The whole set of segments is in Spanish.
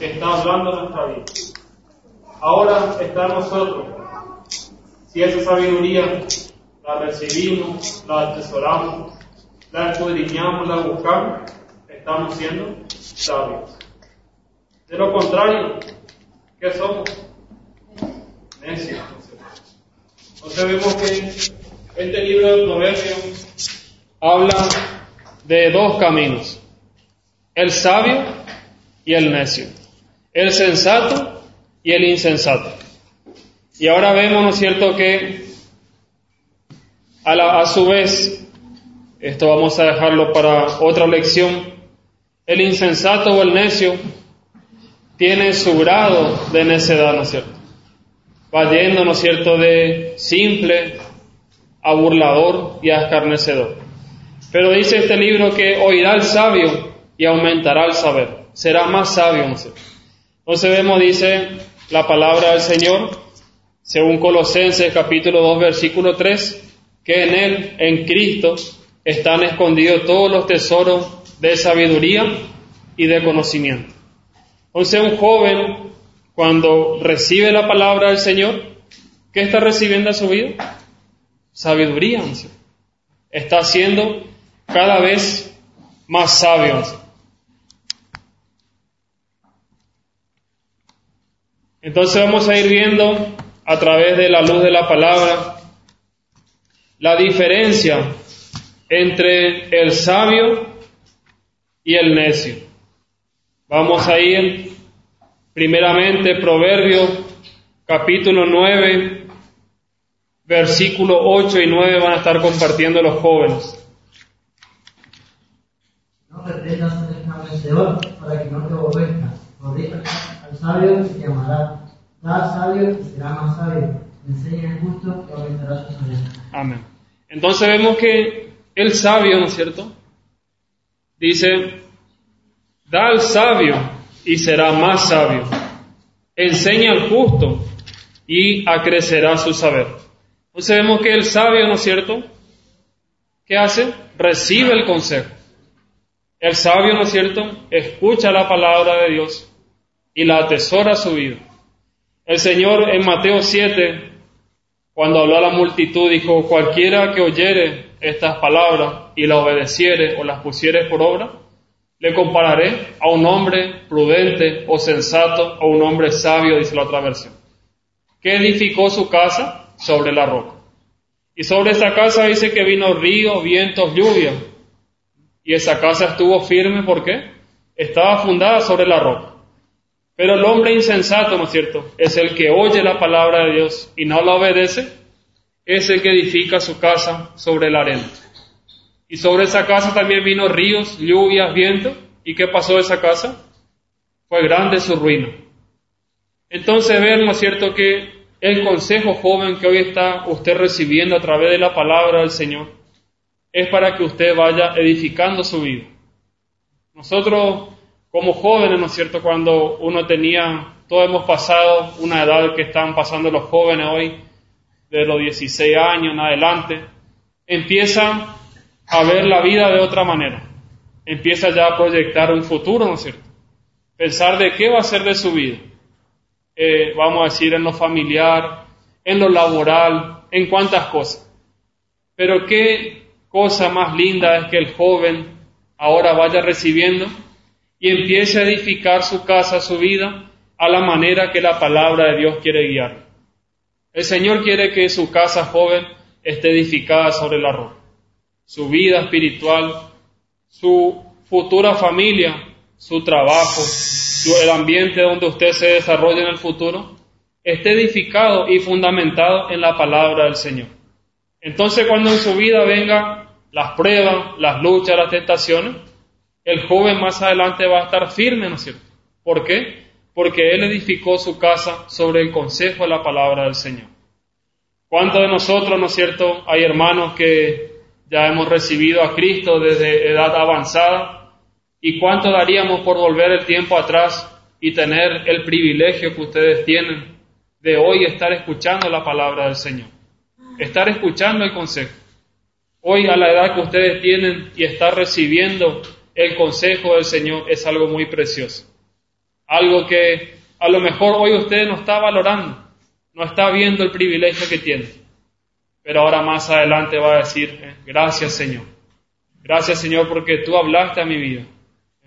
está hablando nuestra vida. Ahora está en nosotros. Si esa sabiduría la recibimos, la atesoramos, la escudriñamos, la buscamos, estamos siendo sabios. De lo contrario, ¿qué somos? Necios. Entonces vemos que este libro de Proverbios habla de dos caminos, el sabio y el necio, el sensato y el insensato. Y ahora vemos, ¿no es cierto?, que a, a su vez, esto vamos a dejarlo para otra lección, el insensato o el necio tiene su grado de necedad, ¿no es cierto? Va yendo, ¿no es cierto?, de simple a burlador y a escarnecedor. Pero dice este libro que oirá el sabio y aumentará el saber. Será más sabio, ¿no sé. Entonces vemos, dice la palabra del Señor, según Colosenses capítulo 2, versículo 3, que en Él, en Cristo, están escondidos todos los tesoros de sabiduría y de conocimiento. Entonces un joven, cuando recibe la palabra del Señor, ¿qué está recibiendo en su vida? Sabiduría. Está siendo cada vez más sabios. Entonces vamos a ir viendo a través de la luz de la palabra la diferencia entre el sabio y el necio. Vamos a ir primeramente Proverbio capítulo 9, versículo 8 y 9 van a estar compartiendo los jóvenes ser escarnecedor para que no te aborrezca. Al sabio y te amará. Da al sabio y será más sabio. Enseña el justo y aumentará su. Amén. Entonces vemos que el sabio, ¿no es cierto? Dice, da al sabio y será más sabio. Enseña al justo y acrecerá su saber. Entonces vemos que el sabio, ¿no es cierto? ¿Qué hace? Recibe el consejo. El sabio, ¿no es cierto?, escucha la palabra de Dios y la atesora su vida. El Señor en Mateo 7, cuando habló a la multitud, dijo, cualquiera que oyere estas palabras y las obedeciere o las pusiere por obra, le compararé a un hombre prudente o sensato o un hombre sabio, dice la otra versión, que edificó su casa sobre la roca. Y sobre esa casa dice que vino río, vientos, lluvia, y esa casa estuvo firme, ¿por qué? Estaba fundada sobre la roca. Pero el hombre insensato, ¿no es cierto? Es el que oye la palabra de Dios y no la obedece, es el que edifica su casa sobre la arena. Y sobre esa casa también vino ríos, lluvias, viento. ¿Y qué pasó esa casa? Fue grande su ruina. Entonces ven, ¿no es cierto?, que el consejo joven que hoy está usted recibiendo a través de la palabra del Señor es para que usted vaya edificando su vida. Nosotros, como jóvenes, ¿no es cierto? Cuando uno tenía, todos hemos pasado una edad que están pasando los jóvenes hoy, de los 16 años en adelante, empiezan a ver la vida de otra manera. Empieza ya a proyectar un futuro, ¿no es cierto? Pensar de qué va a ser de su vida. Eh, vamos a decir, en lo familiar, en lo laboral, en cuántas cosas. Pero qué cosa más linda es que el joven ahora vaya recibiendo y empiece a edificar su casa, su vida, a la manera que la palabra de Dios quiere guiar. El Señor quiere que su casa joven esté edificada sobre la roca. Su vida espiritual, su futura familia, su trabajo, el ambiente donde usted se desarrolle en el futuro, esté edificado y fundamentado en la palabra del Señor. Entonces cuando en su vida venga las pruebas, las luchas, las tentaciones, el joven más adelante va a estar firme, ¿no es cierto? ¿Por qué? Porque él edificó su casa sobre el consejo de la palabra del Señor. ¿Cuántos de nosotros, ¿no es cierto? Hay hermanos que ya hemos recibido a Cristo desde edad avanzada. ¿Y cuánto daríamos por volver el tiempo atrás y tener el privilegio que ustedes tienen de hoy estar escuchando la palabra del Señor? Estar escuchando el consejo. Hoy a la edad que ustedes tienen y estar recibiendo el consejo del Señor es algo muy precioso. Algo que a lo mejor hoy usted no está valorando, no está viendo el privilegio que tiene. Pero ahora más adelante va a decir, eh, gracias Señor. Gracias Señor porque tú hablaste a mi vida.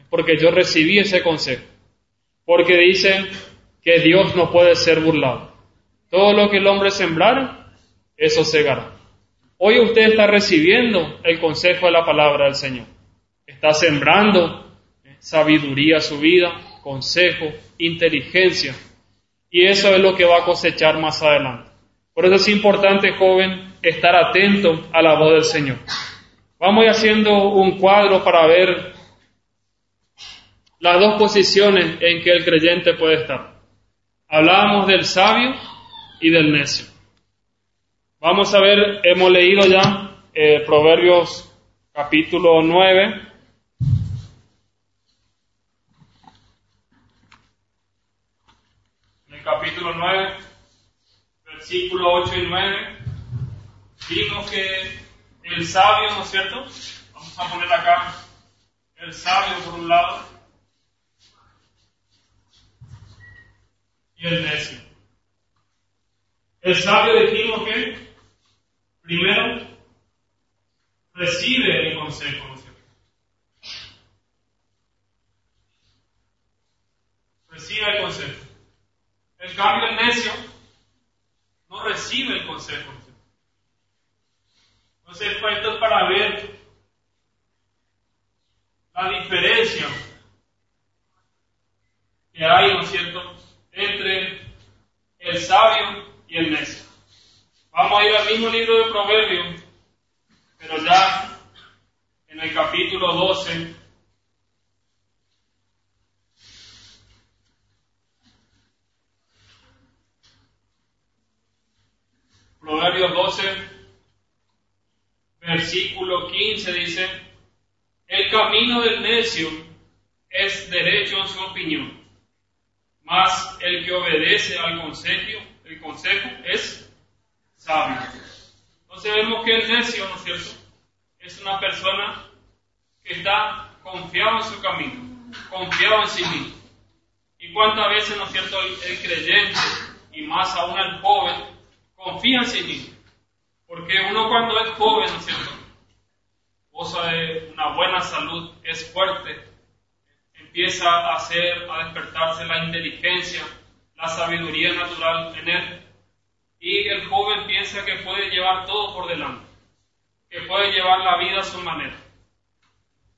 Porque yo recibí ese consejo. Porque dicen que Dios no puede ser burlado. Todo lo que el hombre sembrara, eso segará. Hoy usted está recibiendo el consejo de la palabra del Señor. Está sembrando sabiduría a su vida, consejo, inteligencia. Y eso es lo que va a cosechar más adelante. Por eso es importante, joven, estar atento a la voz del Señor. Vamos haciendo un cuadro para ver las dos posiciones en que el creyente puede estar. Hablábamos del sabio y del necio. Vamos a ver, hemos leído ya eh, Proverbios capítulo 9. En el capítulo 9, versículo 8 y 9, vimos que el sabio, ¿no es cierto? Vamos a poner acá el sabio por un lado y el necio. El sabio dijimos que primero recibe el consejo, ¿no es cierto? Recibe el consejo. En cambio, el necio no recibe el consejo. Entonces, esto es para ver la diferencia que hay, ¿no es cierto?, entre el sabio y el necio. Vamos a ir al mismo libro de Proverbios, pero ya en el capítulo 12. Proverbios 12, versículo 15 dice, el camino del necio es derecho en su opinión, mas el que obedece al consejo, el consejo es sabio. Entonces vemos que el necio, ¿no es cierto? Es una persona que está confiado en su camino, confiado en sí mismo. Y cuántas veces, ¿no es cierto?, el, el creyente, y más aún el joven, confía en sí mismo. Porque uno cuando es joven, ¿no es cierto?, goza de una buena salud, es fuerte, empieza a hacer, a despertarse la inteligencia, la sabiduría natural en él. Y el joven piensa que puede llevar todo por delante, que puede llevar la vida a su manera.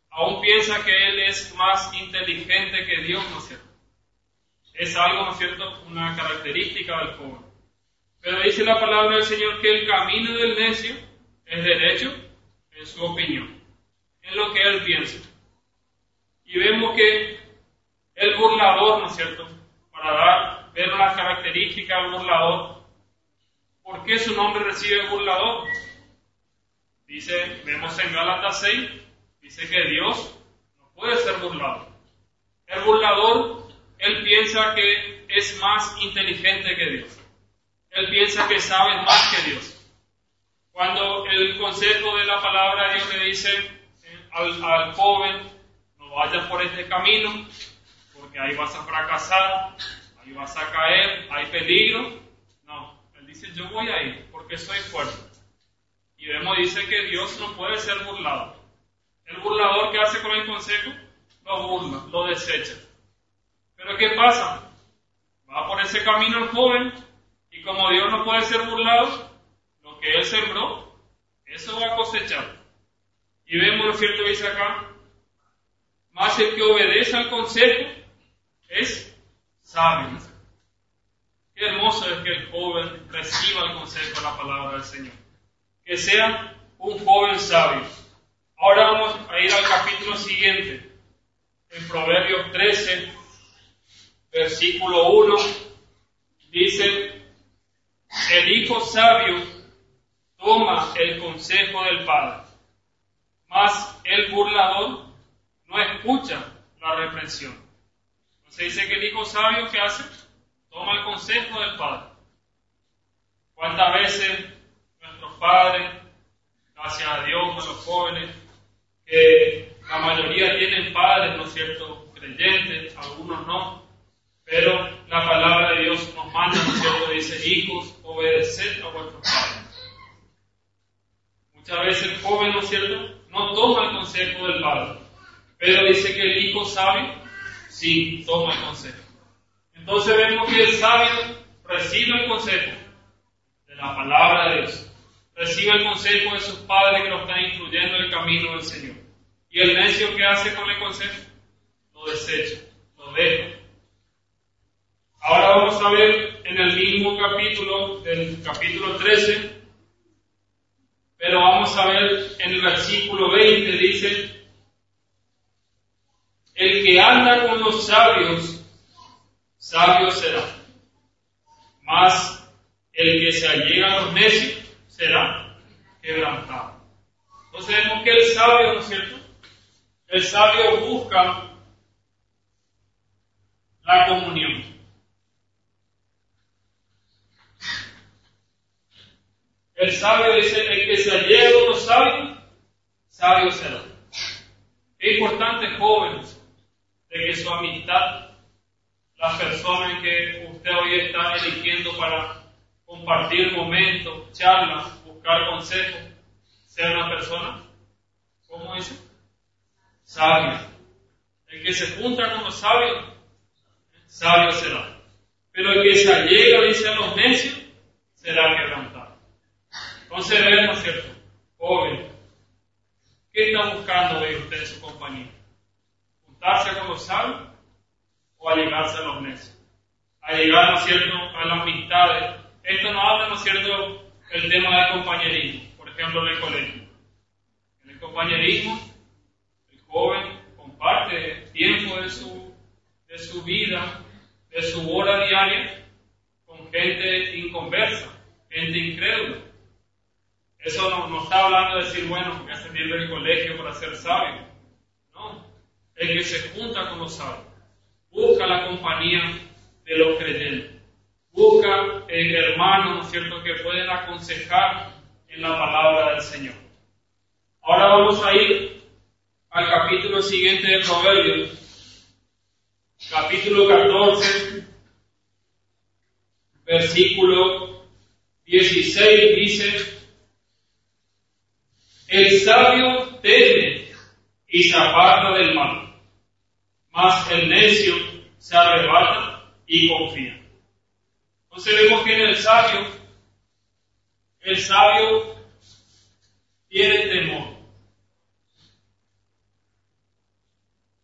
Aún piensa que él es más inteligente que Dios, ¿no es cierto? Es algo, ¿no es cierto?, una característica del joven. Pero dice la palabra del Señor que el camino del necio es derecho en su opinión, en lo que él piensa. Y vemos que el burlador, ¿no es cierto?, para dar, ver las características del burlador, ¿por qué su nombre recibe burlador? Dice, vemos en Gálatas 6, dice que Dios no puede ser burlado. El burlador, él piensa que es más inteligente que Dios. Él piensa que sabe más que Dios. Cuando el consejo de la palabra de Dios le dice eh, al, joven, no vayas por este camino, porque ahí vas a fracasar, ahí vas a caer, hay peligro. No, él dice, yo voy a ir porque soy fuerte. Y vemos, dice que Dios no puede ser burlado. El burlador que hace con el consejo, lo burla, lo desecha. Pero ¿qué pasa? Va por ese camino el joven y como Dios no puede ser burlado, lo que él sembró, eso va a cosechar. Y vemos lo cierto dice acá, más el que obedece al consejo es sabio. Qué hermoso es que el joven reciba el consejo de la palabra del Señor. Que sea un joven sabio. Ahora vamos a ir al capítulo siguiente, en Proverbios 13, versículo 1, dice, el hijo sabio toma el consejo del padre, mas el burlador no escucha la reprensión. Entonces dice que el hijo sabio que hace, toma el consejo del padre. ¿Cuántas veces nuestros padres, gracias a Dios, a los jóvenes, que la mayoría tienen padres, ¿no es cierto?, creyentes, algunos no, nos manda, ¿no es cierto? Dice, hijos, obedeced a vuestros padres. Muchas veces el joven, ¿no es cierto? No toma el consejo del padre, pero dice que el hijo sabio sí toma el consejo. Entonces vemos que el sabio recibe el consejo de la palabra de Dios, recibe el consejo de sus padres que lo están instruyendo en el camino del Señor. Y el necio que hace con el consejo, lo desecha, lo deja. Ahora vamos a ver en el mismo capítulo, del capítulo 13, pero vamos a ver en el versículo 20, dice, el que anda con los sabios, sabio será. Mas el que se allega a los necios será quebrantado. Entonces vemos que el sabio, ¿no es cierto? El sabio busca la comunión. El sabio dice, el que se allega a los sabios, sabio será. Es importante, jóvenes, de que su amistad, las personas que usted hoy está eligiendo para compartir momentos, charlas, buscar consejos, sea una persona, ¿cómo dice? Sabia. El que se junta con los sabios, sabio será. Pero el que se allega, dice a los necios, será quebrantado. Entonces, ¿no es cierto? Joven, ¿qué está buscando hoy usted en su compañía? ¿Juntarse con los sabios o allegarse a los necios? Allegar, ¿no es cierto?, a las amistades. Esto no habla, ¿no es cierto?, el tema del compañerismo, por ejemplo, en el colegio. En el compañerismo, el joven comparte tiempo de su, de su vida, de su hora diaria, con gente inconversa, gente incrédula. Eso no, está hablando de decir, bueno, porque hace tiempo el colegio para ser sabio. No, el que se junta con los sabios, busca la compañía de los creyentes, busca el hermano, ¿no es cierto?, que pueden aconsejar en la palabra del Señor. Ahora vamos a ir al capítulo siguiente de Proverbios, capítulo 14, versículo 16, dice, sabio teme y se aparta del mal, mas el necio se arrebata y confía. Entonces vemos que en el sabio, el sabio tiene temor.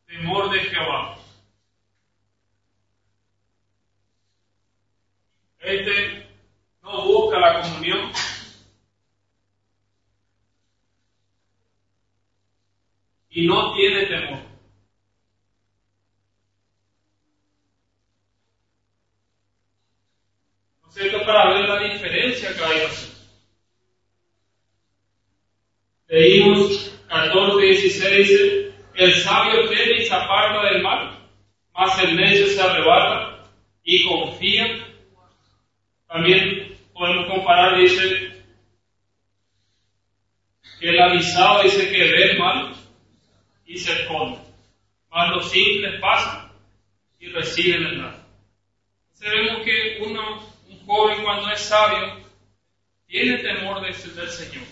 Temor de Jehová. Este no busca la comunión. Y no tiene temor. ¿No es cierto? Para ver la diferencia que hay. Leímos 14, 16, dice, el sabio teme y se aparta del mal, mas el necio se arrebata y confía. También podemos comparar, dice, que el avisado dice que ve mal y se esconde. Mas los simples pasan y reciben el mal. Entonces vemos que uno, un joven cuando es sabio, tiene temor de, del Señor.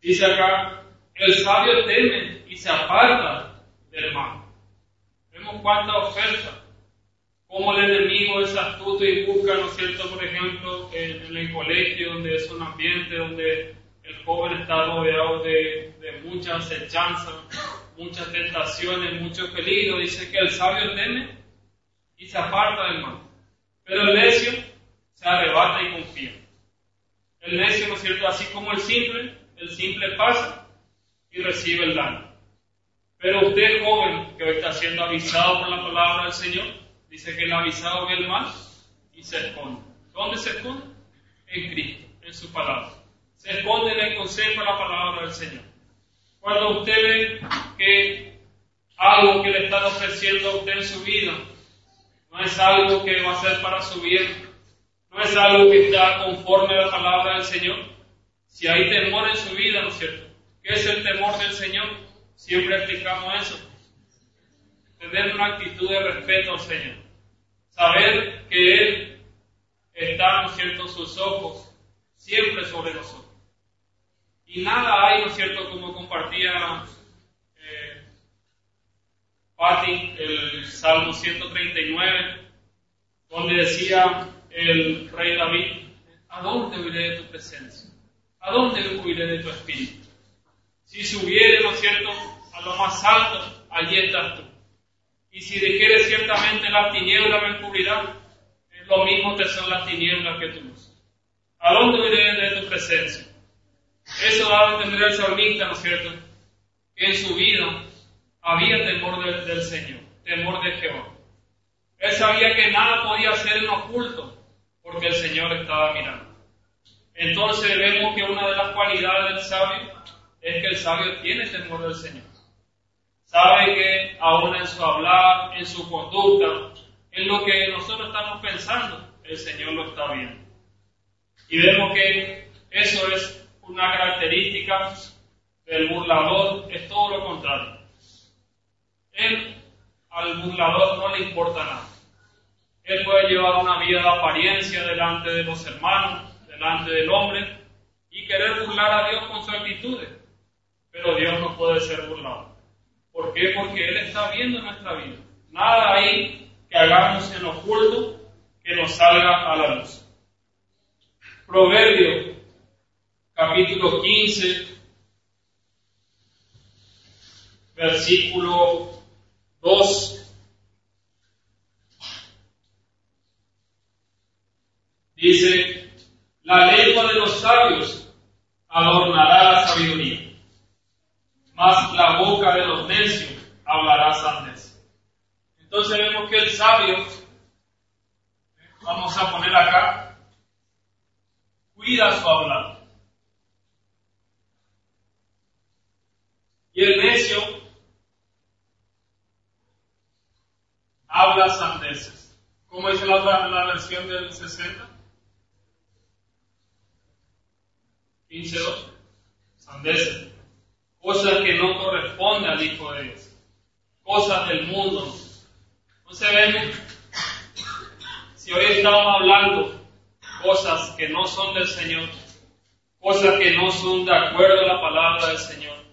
Dice acá, el sabio teme y se aparta del mal. Vemos cuánta oferta, cómo el enemigo es astuto y busca, ¿no es cierto?, por ejemplo, en, en el colegio, donde es un ambiente donde el joven está rodeado de, muchas hechanzas, muchas tentaciones, muchos peligros. Dice que el sabio teme y se aparta del mal. Pero el necio se arrebata y confía. El necio, ¿no es cierto? Así como el simple, el simple pasa y recibe el daño. Pero usted, joven, que hoy está siendo avisado por la palabra del Señor, dice que el avisado ve el mal y se esconde. ¿Dónde se esconde? En Cristo, en su palabra. Se esconde en el consejo de la palabra del Señor. Cuando usted ve que algo que le están ofreciendo a usted en su vida no es algo que va a ser para su bien, no es algo que está conforme a la palabra del Señor, si hay temor en su vida, ¿no es cierto? ¿Qué es el temor del Señor? Siempre explicamos eso. Tener una actitud de respeto al Señor. Saber que Él está, ¿no es cierto?, sus ojos siempre sobre nosotros. Y nada hay, ¿no es cierto?, como compartía eh, el Salmo 139, donde decía el rey David, ¿a dónde huiré de tu presencia? ¿A dónde huiré de tu espíritu? Si subiere, ¿no es cierto?, a lo más alto, allí estás tú. Y si quieres ciertamente las tinieblas me encubrirán, es lo mismo te son las tinieblas que tu luz. ¿A dónde huiré de tu presencia? Eso da a entender el salmista, ¿no es cierto?, que en su vida había temor del Señor, temor de Jehová. Él sabía que nada podía ser en oculto, porque el Señor estaba mirando. Entonces vemos que una de las cualidades del sabio es que el sabio tiene temor del Señor. Sabe que aún en su hablar, en su conducta, en lo que nosotros estamos pensando, el Señor lo está viendo. Y vemos que eso es una característica del burlador, es todo lo contrario. Él, al burlador no le importa nada. Él puede llevar una vida de apariencia delante de los hermanos, delante del hombre, y querer burlar a Dios con sus actitudes. Pero Dios no puede ser burlado. ¿Por qué? Porque Él está viendo nuestra vida. Nada hay que hagamos en oculto que nos salga a la luz. Proverbio capítulo 15, versículo 2. Dice, la lengua de los sabios adornará la sabiduría, mas la boca de los necios hablará sandez. Entonces vemos que el sabio, vamos a poner acá, cuida su hablar. Y el necio habla sandeces. ¿Cómo dice la, la versión del 60? 15.2. Sandeces. Cosas que no corresponden al Hijo de Dios. Cosas del mundo. No se ven. Si hoy estamos hablando cosas que no son del Señor, cosas que no son de acuerdo a la palabra del Señor,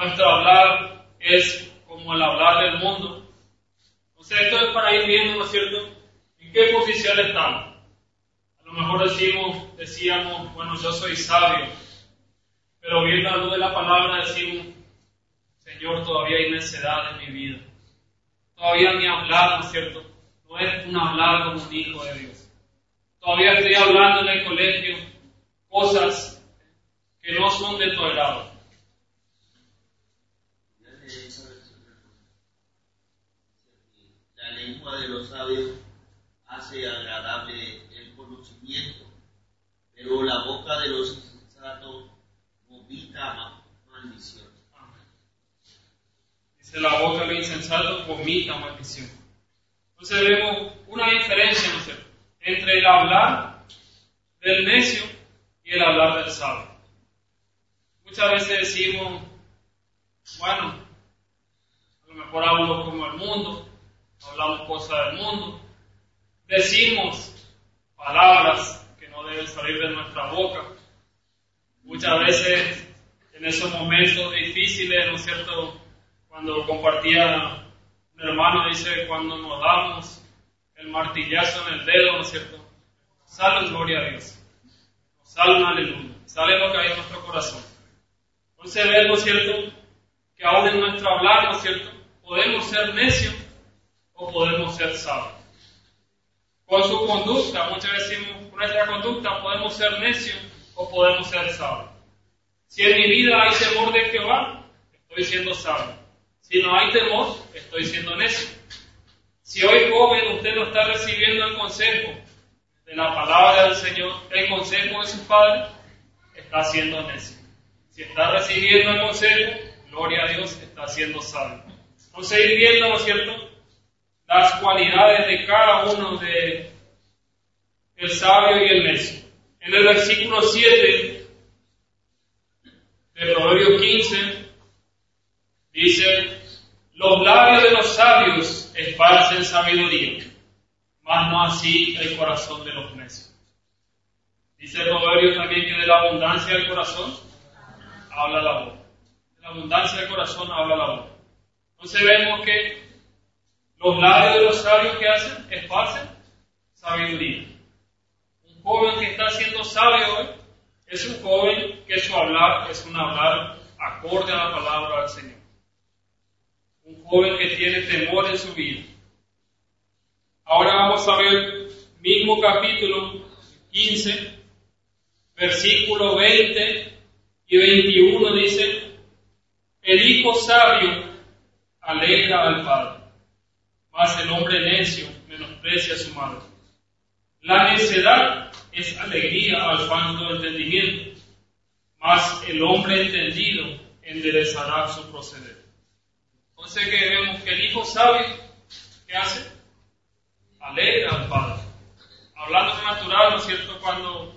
nuestro hablar es como el hablar del mundo. O sea, esto es para ir viendo, ¿no es cierto?, en qué posición estamos. A lo mejor decimos, decíamos, bueno, yo soy sabio, pero viendo la luz de la palabra decimos, Señor, todavía hay necedad en mi vida. Todavía mi hablar, ¿no es cierto? No es un hablar como un hijo de Dios. Todavía estoy hablando en el colegio cosas que no son de tu agrado. De los sabios hace agradable el conocimiento, pero la boca de los insensatos vomita maldición. Dice la boca de los insensatos vomita maldición. Entonces vemos una diferencia, ¿no entre el hablar del necio y el hablar del sabio. Muchas veces decimos, bueno, a lo mejor hablo como el mundo, hablamos cosas del mundo, decimos palabras que no deben salir de nuestra boca. Muchas veces en esos momentos difíciles, ¿no es cierto? Cuando compartía un hermano, dice, cuando nos damos el martillazo en el dedo, ¿no es cierto? Sale gloria a Dios. Sale aleluya. Sale lo que hay en nuestro corazón. Entonces vemos, ¿cierto? Que aún en nuestro hablar, ¿no es cierto? Podemos ser necios o podemos ser sabios. Con su conducta, muchas veces decimos, nuestra conducta podemos ser necios o podemos ser sabios. Si en mi vida hay temor de Jehová, estoy siendo sabio. Si no hay temor, estoy siendo necio. Si hoy joven usted no está recibiendo el consejo de la palabra del Señor, el consejo de su Padre, está siendo necio. Si está recibiendo el consejo, gloria a Dios, está siendo sabio. Vamos a ir viendo, ¿no es cierto? Las cualidades de cada uno de el sabio y el necio. En el versículo 7 de Proverbio 15 dice, los labios de los sabios esparcen sabiduría, mas no así el corazón de los necios. Dice proverbio también que de la abundancia del corazón habla la boca. De la abundancia del corazón habla la boca. Entonces vemos que los labios de los sabios que hacen esparcen sabiduría. Un joven que está siendo sabio hoy es un joven que su hablar es un hablar acorde a la palabra del Señor. Un joven que tiene temor en su vida. Ahora vamos a ver mismo capítulo 15, versículo 20 y 21 dice, el hijo sabio alegra al padre, mas el hombre necio menosprecia a su madre. La necedad es alegría al falto entendimiento, mas el hombre entendido enderezará su proceder. Entonces que vemos que el hijo sabio, ¿qué hace? Alegra al padre. Hablando natural, ¿no es cierto? Cuando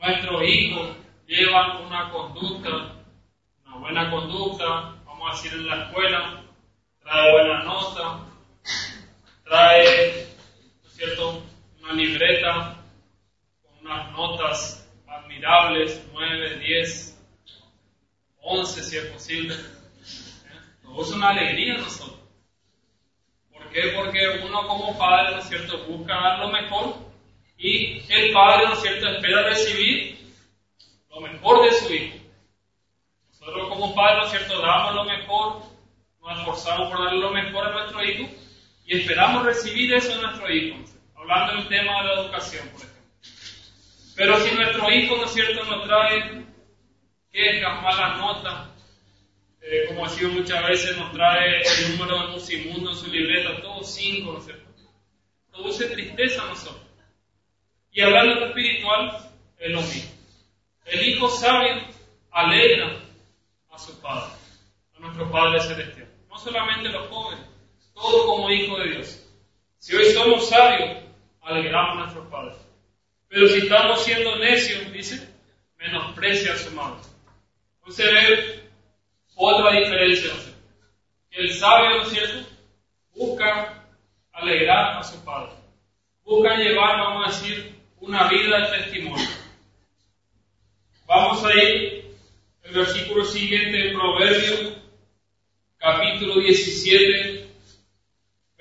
nuestros hijos llevan una conducta, una buena conducta, vamos a decir en la escuela, trae buena nota, trae, ¿no es cierto?, una libreta con unas notas admirables, 9, 10, 11 si es posible. ¿Eh? Nos una alegría nosotros. ¿Por qué? Porque uno como padre, ¿no es cierto?, busca dar lo mejor y el padre, ¿no es cierto?, espera recibir lo mejor de su hijo. Nosotros como padres, ¿no cierto?, damos lo mejor, nos esforzamos por darle lo mejor a nuestro hijo y esperamos recibir eso de nuestro hijo. Hablando del tema de la educación, por ejemplo. Pero si nuestro hijo, ¿no es cierto?, nos trae quejas, malas notas, eh, como ha sido muchas veces, nos trae el número de Musimundo en su libreta, todos cinco, ¿no es cierto? Produce tristeza a nosotros. Y hablando de lo espiritual, es lo mismo. El hijo sabio alegra a su padre, a nuestro Padre Celestial. No solamente los jóvenes, todos como hijos de Dios. Si hoy somos sabios, alegramos a nuestros padres. Pero si estamos siendo necios, dice, menosprecia a su madre. Entonces ve otra diferencia. El sabio, ¿no es cierto? Busca alegrar a su padre. Busca llevar, vamos a decir, una vida de testimonio. Vamos a ir el versículo siguiente en Proverbios, capítulo 17,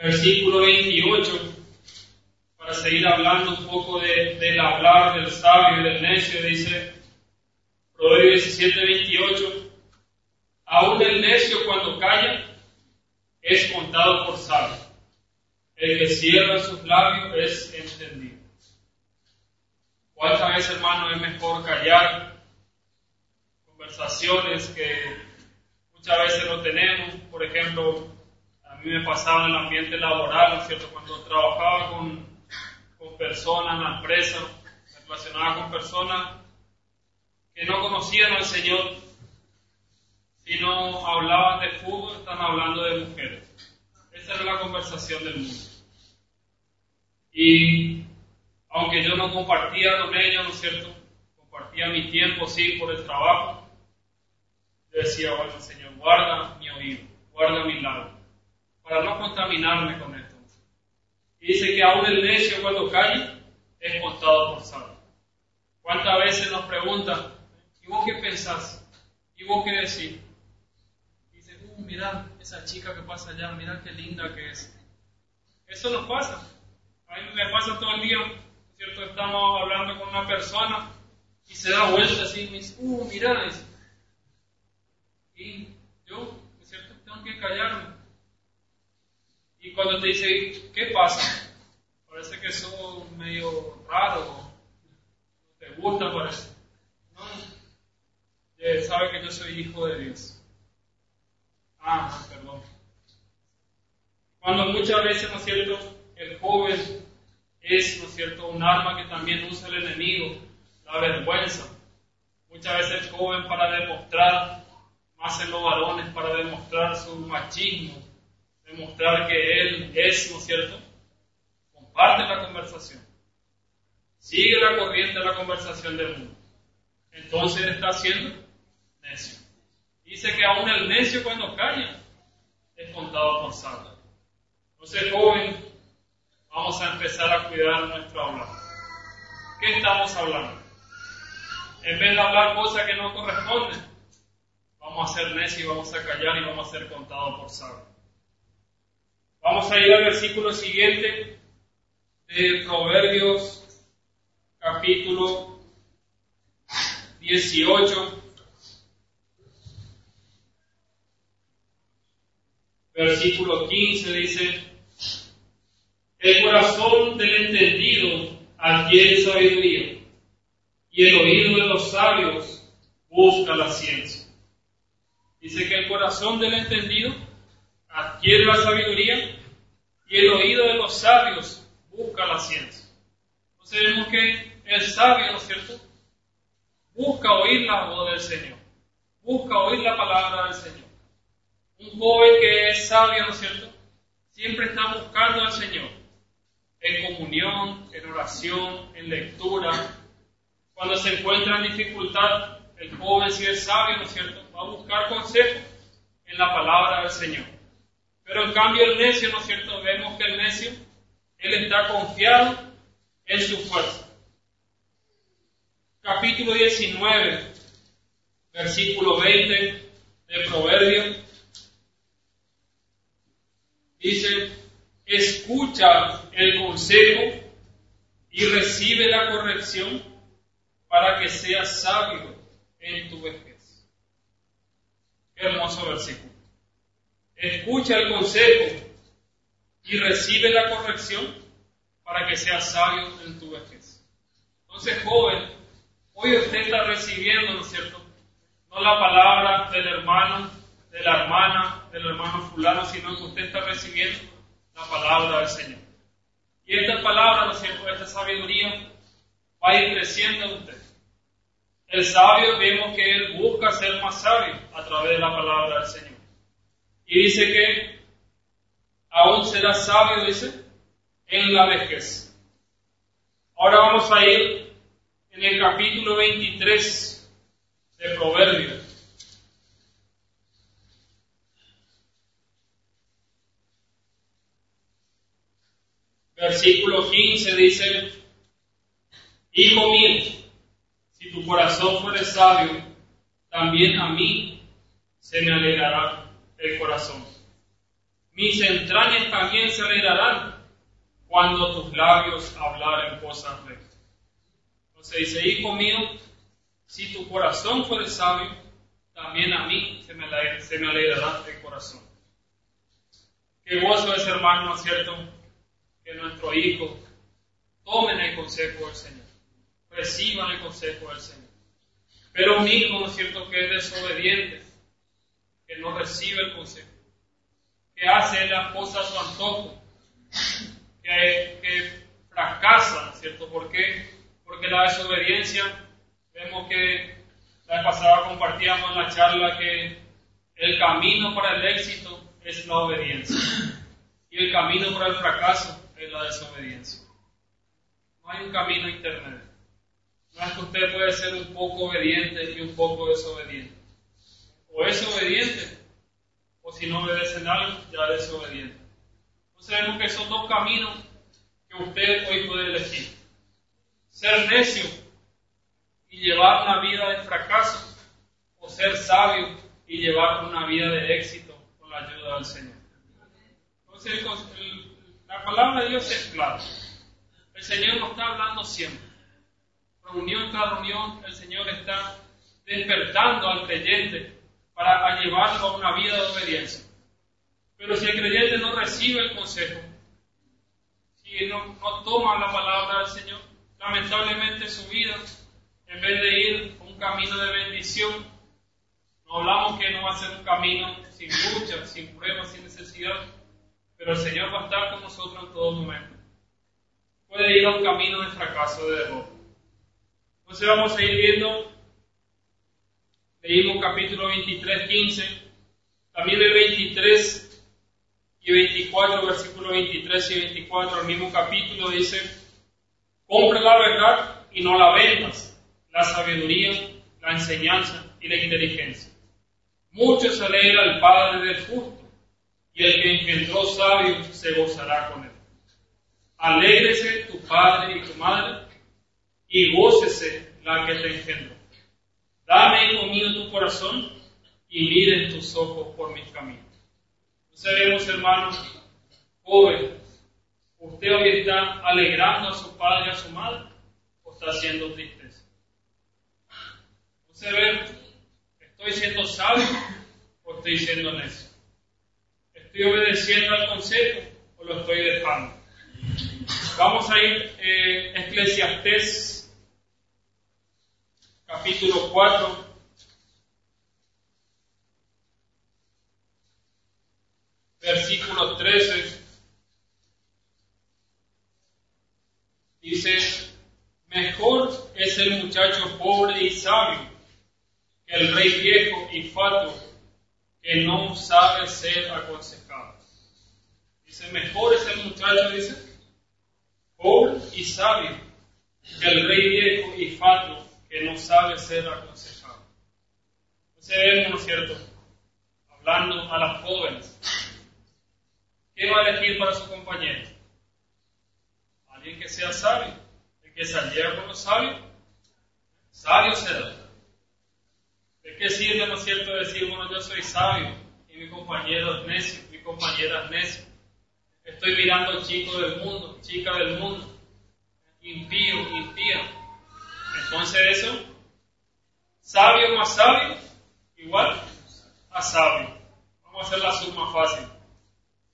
versículo 28, para seguir hablando un poco de, del hablar del sabio y del necio, dice Proverbios 17, 28, aún el necio cuando calla es contado por sabio, el que cierra sus labios es entendido. ¿Cuántas veces, hermano, es mejor callar conversaciones que muchas veces no tenemos? Por ejemplo, a mí me pasaba en el ambiente laboral, ¿no es cierto? Cuando trabajaba con, con personas en la empresa, me relacionaba con personas que no conocían al Señor, sino hablaban de fútbol, están hablando de mujeres. Esa era la conversación del mundo. Y aunque yo no compartía con ellos, ¿no es cierto? Compartía mi tiempo, sí, por el trabajo. Yo decía, bueno, Señor, guarda mi oído, guarda mi lado, para no contaminarme con esto. Y dice que aún el necio cuando cae es contado por sabio. ¿Cuántas veces nos preguntan, ¿y vos qué pensás? ¿Y vos qué decís? Dice, uh, mira esa chica que pasa allá, mira qué linda que es. Eso nos pasa. A mí me pasa todo el día, ¿cierto? Estamos hablando con una persona y se da vuelta así y me dice, uh, mira, dice. Y yo, ¿cierto? Tengo que callarme. Y cuando te dice, ¿qué pasa? Parece que sos medio raro, no te gusta, parece. No, sabe que yo soy hijo de Dios. Ah, perdón. Cuando muchas veces, ¿no es cierto? El joven es, ¿no es cierto?, un arma que también usa el enemigo, la vergüenza. Muchas veces el joven para demostrar, más en los varones, para demostrar su machismo, demostrar que él es, ¿no es cierto?, comparte la conversación, sigue la corriente de la conversación del mundo. Entonces está siendo necio. Dice que aún el necio cuando calla es contado por sabio. Entonces, joven, vamos vamos a empezar a cuidar nuestro hablar. ¿Qué estamos hablando? En vez de hablar cosas que no corresponden, vamos a ser necios y vamos a callar y vamos a ser contados por sabios. Vamos a ir al versículo siguiente de Proverbios capítulo 18, versículo 15 dice, el corazón del entendido adquiere sabiduría y el oído de los sabios busca la ciencia. Dice que el corazón del entendido adquiere la sabiduría y el oído de los sabios busca la ciencia. Entonces vemos que el sabio, ¿no es cierto? Busca oír la voz del Señor, busca oír la palabra del Señor. Un joven que es sabio, ¿no es cierto? Siempre está buscando al Señor en comunión, en oración, en lectura. Cuando se encuentra en dificultad, el joven, si es sabio, ¿no es cierto?, va a buscar consejo en la palabra del Señor. Pero en cambio el necio, ¿no es cierto?, vemos que el necio, él está confiado en su fuerza. Capítulo 19, versículo 20 de Proverbios. Dice, escucha el consejo y recibe la corrección para que seas sabio en tu vejez. Hermoso versículo. Escucha el consejo y recibe la corrección para que seas sabio en tu vejez. Entonces, joven, hoy usted está recibiendo, ¿no es cierto? No la palabra del hermano, de la hermana, del hermano fulano, sino que usted está recibiendo la palabra del Señor. Y esta palabra, ¿no es cierto? Esta sabiduría va a ir creciendo en usted. El sabio vemos que él busca ser más sabio a través de la palabra del Señor. Y dice que aún será sabio, dice, en la vejez. Ahora vamos a ir en el capítulo 23 de Proverbios. Versículo 15 dice, Hijo mío, si tu corazón fuere sabio, también a mí se me alegrará el corazón. Mis entrañas también se alegrarán cuando tus labios hablaren cosas rectas. Entonces dice, hijo mío, si tu corazón fuere sabio, también a mí se me, alegrará el corazón. Qué gozo es, hermano, ¿no es cierto? Que nuestro hijo tomen el consejo del Señor reciban el consejo del Señor. Pero un hijo, ¿no es cierto?, que es desobediente, que no recibe el consejo, que hace las cosas a su antojo, que, que fracasa, ¿no es cierto? ¿Por qué? Porque la desobediencia, vemos que la vez pasada compartíamos en la charla que el camino para el éxito es la obediencia y el camino para el fracaso es la desobediencia. No hay un camino intermedio. No es que usted puede ser un poco obediente y un poco desobediente. O es obediente, o si no obedece en algo, ya es desobediente. Entonces vemos que son dos caminos que usted hoy puede elegir. Ser necio y llevar una vida de fracaso, o ser sabio y llevar una vida de éxito con la ayuda del Señor. Entonces la palabra de Dios es clara. El Señor nos está hablando siempre reunión tras reunión, el Señor está despertando al creyente para llevarlo a una vida de obediencia. Pero si el creyente no recibe el consejo, si no, no toma la palabra del Señor, lamentablemente su vida, en vez de ir un camino de bendición, no hablamos que no va a ser un camino sin lucha, sin pruebas, sin necesidad, pero el Señor va a estar con nosotros en todo momento. Puede ir a un camino de fracaso, de derrota. Entonces vamos a ir viendo, leímos capítulo 23, 15, también el 23 y 24, versículo 23 y 24, el mismo capítulo dice, compra la verdad y no la vendas, la sabiduría, la enseñanza y la inteligencia. Mucho se alegra el Padre del justo, y el que engendró sabio se gozará con él. Alégrese tu padre y tu madre, y gócese la que te engendró. Dame conmigo tu corazón, y miren tus ojos por mis caminos. No sabemos, hermanos, joven, ¿usted hoy está alegrando a su padre y a su madre? ¿O está haciendo tristeza? No se ve, ¿estoy siendo sabio o estoy siendo necio? ¿Estoy obedeciendo al consejo o lo estoy dejando? Vamos a ir eh, Eclesiastés capítulo 4. Versículo 13 dice, mejor es el muchacho pobre y sabio que el rey viejo y fatuo que no sabe ser aconsejado. Dice, mejor es el muchacho, dice, pobre y sabio que el rey viejo y fatuo que no sabe ser aconsejado. Entonces vemos, ¿no es cierto? Hablando a las jóvenes. ¿Qué va a elegir para su compañero? Alguien que sea sabio. El que saliera con los sabios, sabio será. ¿De qué sirve, no es cierto, decir, bueno, yo soy sabio y mi compañero es necio, mi compañera es necio? Estoy mirando chico del mundo, chica del mundo, impío, impía. Entonces eso, sabio más sabio, igual a sabio. Vamos a hacer la suma fácil.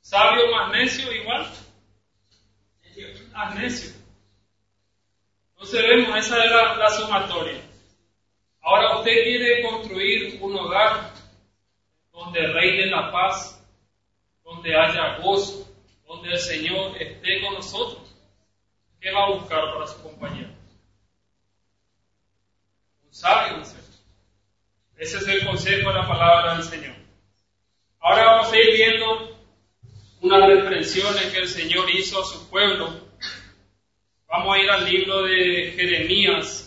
Sabio más necio, igual a necio. Entonces vemos, esa es la, la sumatoria. Ahora usted quiere construir un hogar donde reine la paz, donde haya gozo, donde el Señor esté con nosotros. ¿Qué va a buscar para su compañero? ¿No Ese es el consejo de la palabra del Señor. Ahora vamos a ir viendo unas reprensiones que el Señor hizo a su pueblo. Vamos a ir al libro de Jeremías.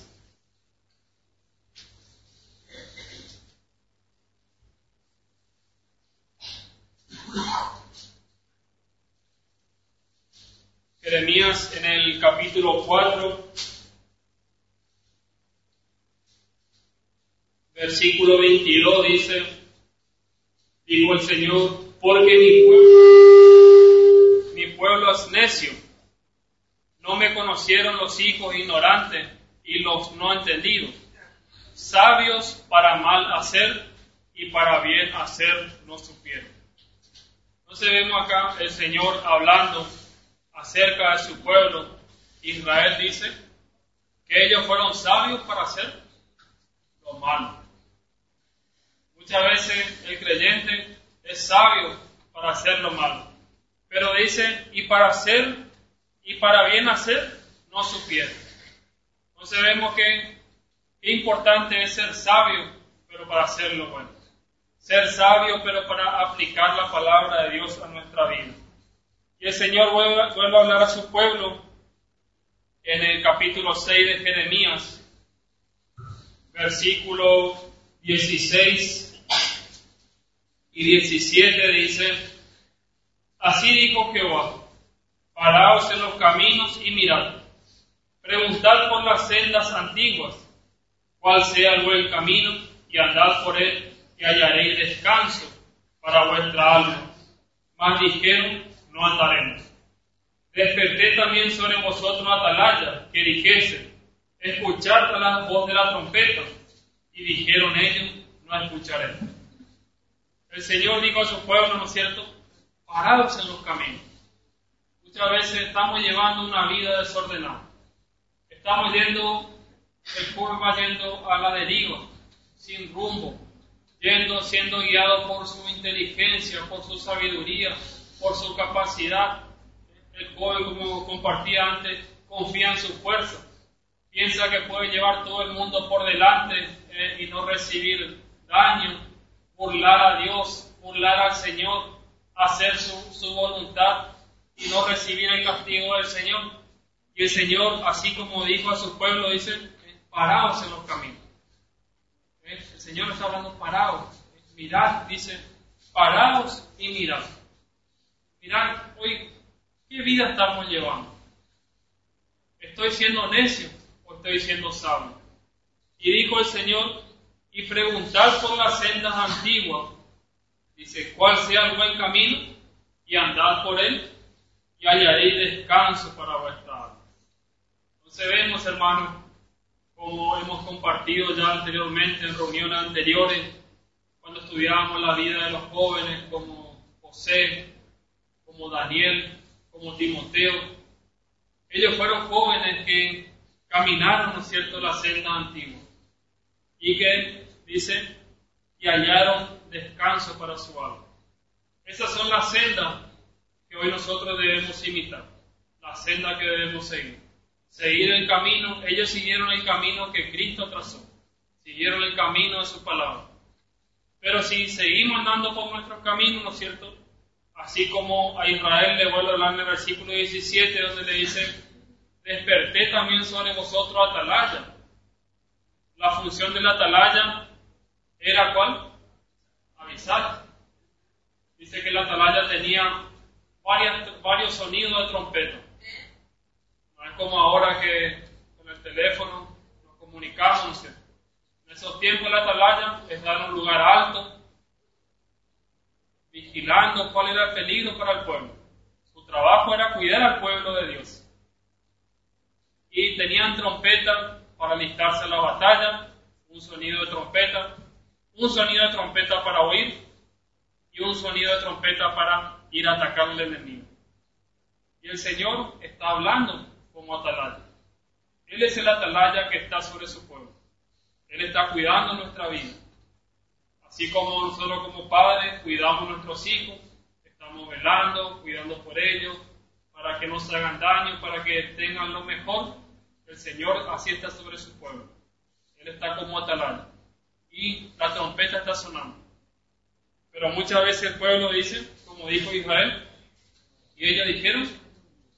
Jeremías en el capítulo 4, versículo 22 dice, dijo el Señor, porque mi pueblo, mi pueblo es necio, no me conocieron los hijos ignorantes y los no entendidos, sabios para mal hacer y para bien hacer no supieron. Entonces vemos acá el Señor hablando acerca de su pueblo, Israel dice que ellos fueron sabios para hacer lo malo. Muchas veces el creyente es sabio para hacer lo malo, pero dice, y para hacer y para bien hacer, no supieron. Entonces vemos que importante es ser sabio, pero para hacer lo bueno. Ser sabio, pero para aplicar la palabra de Dios a nuestra vida. Y el Señor vuelve, a hablar a su pueblo en el capítulo 6 de Jeremías, versículo 16 y 17 dice, así dijo Jehová, paraos en los caminos y mirad, preguntad por las sendas antiguas, cuál sea el buen camino, y andad por él, y hallaréis descanso para vuestra alma. Mas dijeron, no andaremos. Desperté también sobre vosotros atalaya, que dijese, escuchad la voz de la trompeta. Y dijeron ellos, no escucharemos. El Señor dijo a su pueblo, ¿no es cierto? Parados en los caminos. Muchas veces estamos llevando una vida desordenada. Estamos yendo, el pueblo va yendo a la deriva, sin rumbo, yendo, siendo guiado por su inteligencia, por su sabiduría, por su capacidad. El joven, como compartía antes, confía en su fuerza. Piensa que puede llevar todo el mundo por delante eh, y no recibir daño, burlar a Dios, burlar al Señor, hacer su, su voluntad y no recibir el castigo del Señor. Y el Señor, así como dijo a su pueblo, dice, paraos en los caminos. ¿Eh? El Señor está hablando paraos. Mirad, dice, paraos y mirad. Mirad, hoy, ¿qué vida estamos llevando? ¿Estoy siendo necio o estoy siendo sabio? Y dijo el Señor, y preguntad por las sendas antiguas, dice, cuál sea el buen camino, y andad por él, y hallaréis descanso para vuestra alma. Entonces vemos, hermanos, como hemos compartido ya anteriormente en reuniones anteriores, cuando estudiábamos la vida de los jóvenes como José, como Daniel, como Timoteo. Ellos fueron jóvenes que caminaron, ¿no es cierto?, la senda antigua y que, dice, y hallaron descanso para su alma. Esas son las sendas que hoy nosotros debemos imitar, la senda que debemos seguir seguir el camino, ellos siguieron el camino que Cristo trazó, siguieron el camino de su palabra. Pero si seguimos andando por nuestros caminos, ¿no es cierto? Así como a Israel le vuelve a hablar en el versículo 17, donde le dice, desperté también sobre vosotros atalaya. La función de la atalaya era cuál? Avisar. Dice que la atalaya tenía varios sonidos de trompeta como ahora que con el teléfono nos comunicamos. En esos tiempos la atalaya estaba en un lugar alto, vigilando cuál era el peligro para el pueblo. Su trabajo era cuidar al pueblo de Dios. Y tenían trompeta para alistarse a la batalla, un sonido de trompeta, un sonido de trompeta para oír y un sonido de trompeta para ir a atacar al enemigo. Y el Señor está hablando como atalaya. Él es el atalaya que está sobre su pueblo. Él está cuidando nuestra vida. Así como nosotros como padres cuidamos a nuestros hijos, estamos velando, cuidando por ellos, para que no se hagan daño, para que tengan lo mejor, el Señor así está sobre su pueblo. Él está como atalaya. Y la trompeta está sonando. Pero muchas veces el pueblo dice, como dijo Israel, y ellos dijeron,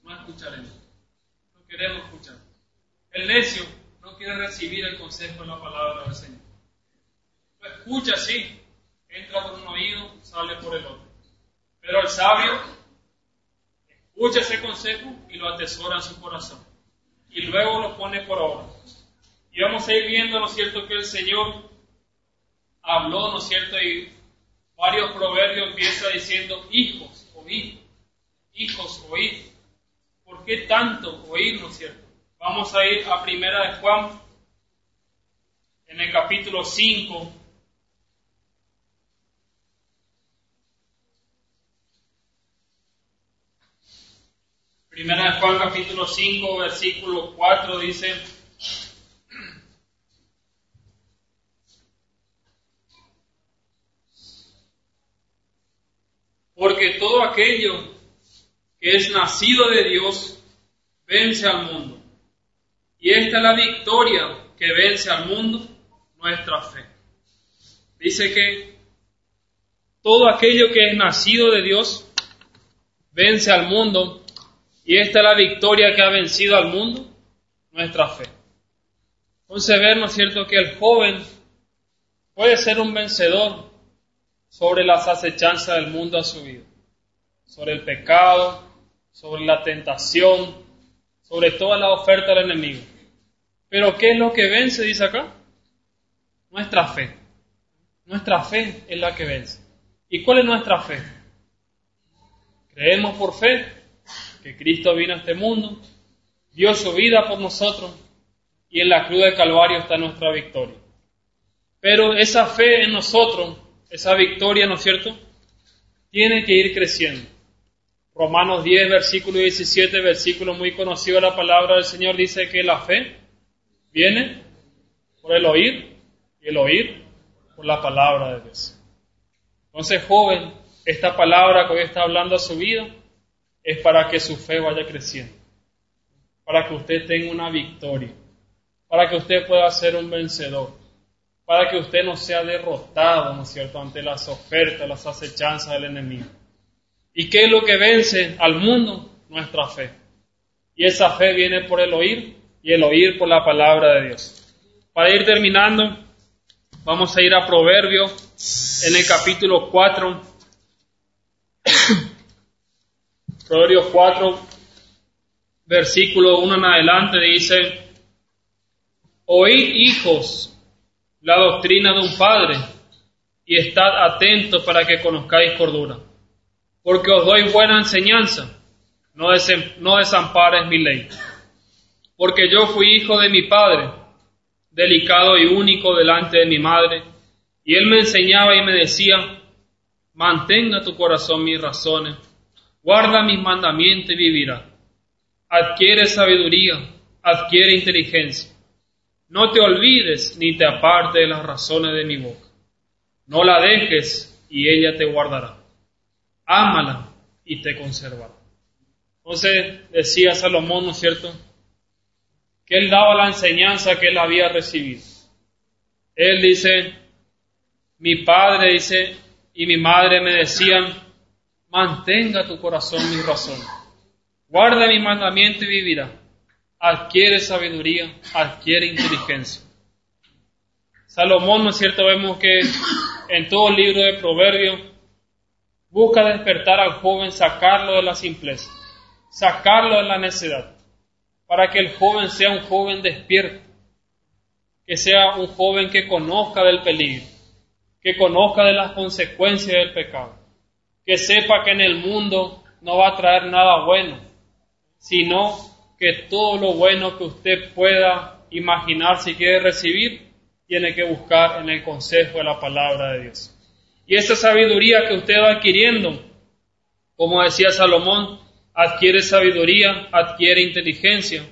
no escucharemos queremos escuchar. El necio no quiere recibir el consejo de la palabra del Señor. Lo escucha sí, entra por un oído, sale por el otro. Pero el sabio escucha ese consejo y lo atesora en su corazón. Y luego lo pone por obra. Y vamos a ir viendo, ¿no es cierto?, que el Señor habló, ¿no es cierto?, y varios proverbios empieza diciendo, hijos, oíd, hijos, oíd. ¿Por qué tanto oír, no es cierto? Vamos a ir a Primera de Juan, en el capítulo 5. Primera de Juan, capítulo 5, versículo 4 dice, porque todo aquello que es nacido de Dios, vence al mundo. Y esta es la victoria que vence al mundo, nuestra fe. Dice que todo aquello que es nacido de Dios vence al mundo y esta es la victoria que ha vencido al mundo, nuestra fe. Entonces ver, ¿no es cierto?, que el joven puede ser un vencedor sobre las acechanzas del mundo a su vida, sobre el pecado, sobre la tentación, sobre toda la oferta del enemigo. Pero ¿qué es lo que vence, dice acá? Nuestra fe. Nuestra fe es la que vence. ¿Y cuál es nuestra fe? Creemos por fe que Cristo vino a este mundo, dio su vida por nosotros y en la cruz de Calvario está nuestra victoria. Pero esa fe en nosotros, esa victoria, ¿no es cierto? Tiene que ir creciendo. Romanos 10, versículo 17, versículo muy conocido de la palabra del Señor, dice que la fe viene por el oír y el oír por la palabra de Dios. Entonces, joven, esta palabra que hoy está hablando a su vida es para que su fe vaya creciendo, para que usted tenga una victoria, para que usted pueda ser un vencedor, para que usted no sea derrotado, ¿no es cierto?, ante las ofertas, las acechanzas del enemigo. ¿Y qué es lo que vence al mundo? Nuestra fe. Y esa fe viene por el oír y el oír por la palabra de Dios. Para ir terminando, vamos a ir a Proverbios en el capítulo 4. Proverbios 4, versículo 1 en adelante dice, Oíd hijos la doctrina de un padre y estad atentos para que conozcáis cordura, porque os doy buena enseñanza, no, no desampares mi ley, porque yo fui hijo de mi padre, delicado y único delante de mi madre, y él me enseñaba y me decía, mantenga tu corazón mis razones, guarda mis mandamientos y vivirá. Adquiere sabiduría, adquiere inteligencia. No te olvides ni te aparte de las razones de mi boca. No la dejes y ella te guardará. Ámala y te conservará. Entonces decía Salomón, ¿no es cierto? Que él daba la enseñanza que él había recibido. Él dice, mi padre dice, y mi madre me decían, mantenga tu corazón mi razón, guarda mi mandamiento y vivirá, adquiere sabiduría, adquiere inteligencia. Salomón, ¿no es cierto? Vemos que en todo el libro de Proverbios busca despertar al joven, sacarlo de la simpleza, sacarlo de la necedad, para que el joven sea un joven despierto, que sea un joven que conozca del peligro, que conozca de las consecuencias del pecado, que sepa que en el mundo no va a traer nada bueno, sino que todo lo bueno que usted pueda imaginar si quiere recibir, tiene que buscar en el consejo de la palabra de Dios. Y esa sabiduría que usted va adquiriendo, como decía Salomón, adquiere sabiduría, adquiere inteligencia.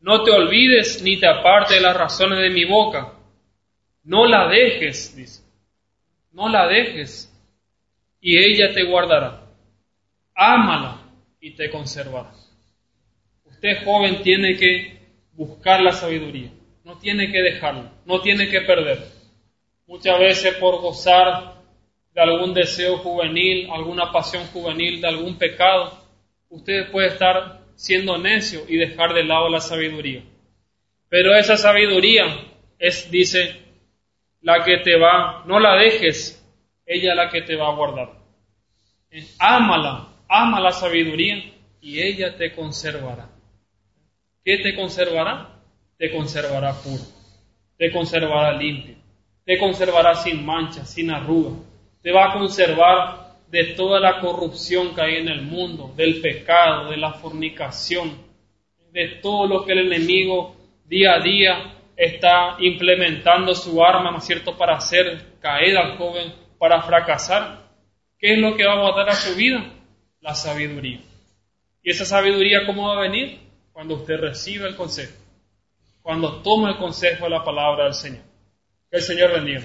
No te olvides ni te aparte de las razones de mi boca. No la dejes, dice no la dejes y ella te guardará. Ámala y te conservará. Usted joven tiene que buscar la sabiduría, no tiene que dejarla, no tiene que perder. Muchas veces por gozar de algún deseo juvenil, alguna pasión juvenil, de algún pecado, usted puede estar siendo necio y dejar de lado la sabiduría. Pero esa sabiduría es, dice, la que te va, no la dejes, ella la que te va a guardar. Ámala, ama la sabiduría y ella te conservará. ¿Qué te conservará? Te conservará puro, te conservará limpio, te conservará sin mancha, sin arruga, te va a conservar de toda la corrupción que hay en el mundo, del pecado, de la fornicación, de todo lo que el enemigo día a día está implementando su arma, ¿no es cierto?, para hacer caer al joven, para fracasar. ¿Qué es lo que va a guardar a su vida? La sabiduría. ¿Y esa sabiduría cómo va a venir? Cuando usted reciba el consejo, cuando toma el consejo de la palabra del Señor. Que el Señor bendiga.